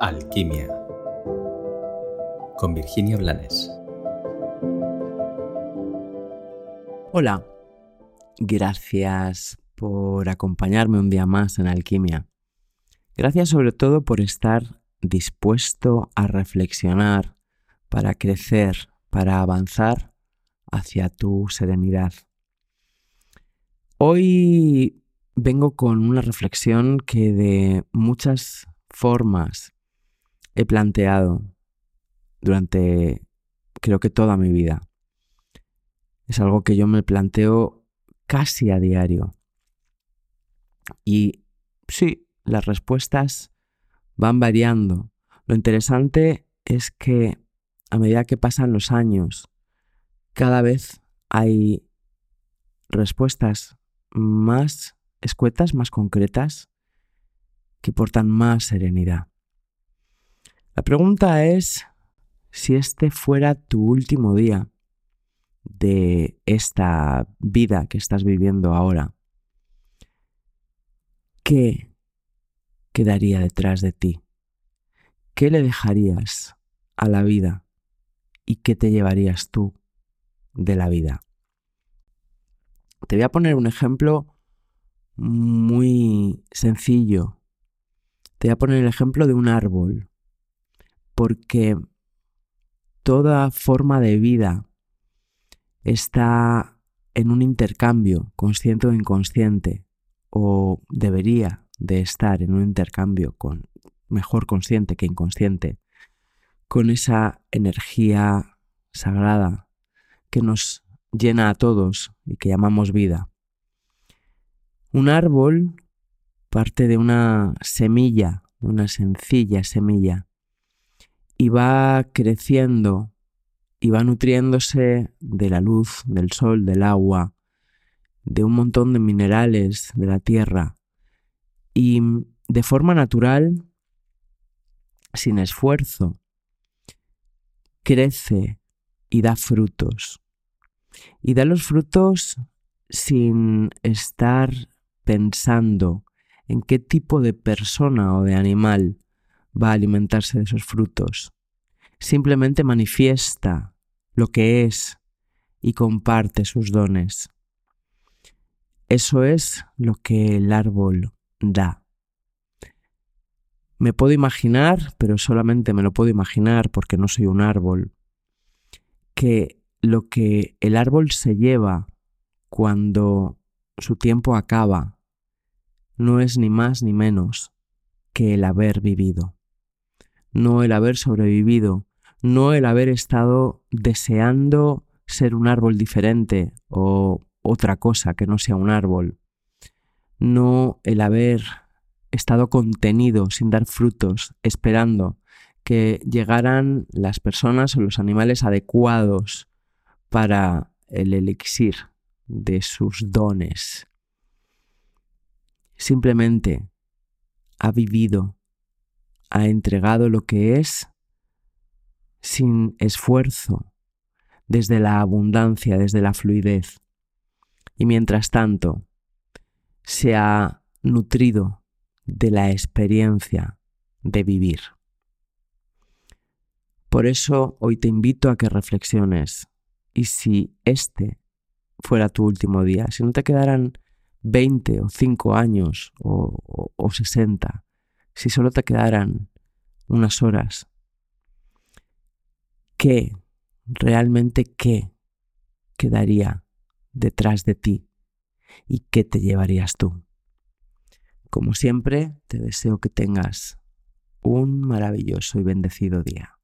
Alquimia con Virginia Blanes. Hola, gracias por acompañarme un día más en Alquimia. Gracias sobre todo por estar dispuesto a reflexionar para crecer, para avanzar hacia tu serenidad. Hoy vengo con una reflexión que de muchas formas he planteado durante creo que toda mi vida. Es algo que yo me planteo casi a diario. Y sí, las respuestas van variando. Lo interesante es que a medida que pasan los años, cada vez hay respuestas más escuetas, más concretas, que portan más serenidad. La pregunta es si este fuera tu último día de esta vida que estás viviendo ahora, ¿qué quedaría detrás de ti? ¿Qué le dejarías a la vida y qué te llevarías tú de la vida? Te voy a poner un ejemplo muy sencillo. Te voy a poner el ejemplo de un árbol porque toda forma de vida está en un intercambio, consciente o inconsciente, o debería de estar en un intercambio con mejor consciente que inconsciente, con esa energía sagrada que nos llena a todos y que llamamos vida. Un árbol parte de una semilla, una sencilla semilla, y va creciendo y va nutriéndose de la luz, del sol, del agua, de un montón de minerales de la tierra y de forma natural, sin esfuerzo, crece y da frutos. Y da los frutos sin estar pensando en qué tipo de persona o de animal va a alimentarse de esos frutos. Simplemente manifiesta lo que es y comparte sus dones. Eso es lo que el árbol da. Me puedo imaginar, pero solamente me lo puedo imaginar porque no soy un árbol, que lo que el árbol se lleva cuando su tiempo acaba no es ni más ni menos que el haber vivido no el haber sobrevivido, no el haber estado deseando ser un árbol diferente o otra cosa que no sea un árbol, no el haber estado contenido sin dar frutos, esperando que llegaran las personas o los animales adecuados para el elixir de sus dones. Simplemente ha vivido ha entregado lo que es sin esfuerzo, desde la abundancia, desde la fluidez. Y mientras tanto, se ha nutrido de la experiencia de vivir. Por eso hoy te invito a que reflexiones y si este fuera tu último día, si no te quedaran 20 o 5 años o, o 60, si solo te quedaran unas horas, ¿qué, realmente qué quedaría detrás de ti y qué te llevarías tú? Como siempre, te deseo que tengas un maravilloso y bendecido día.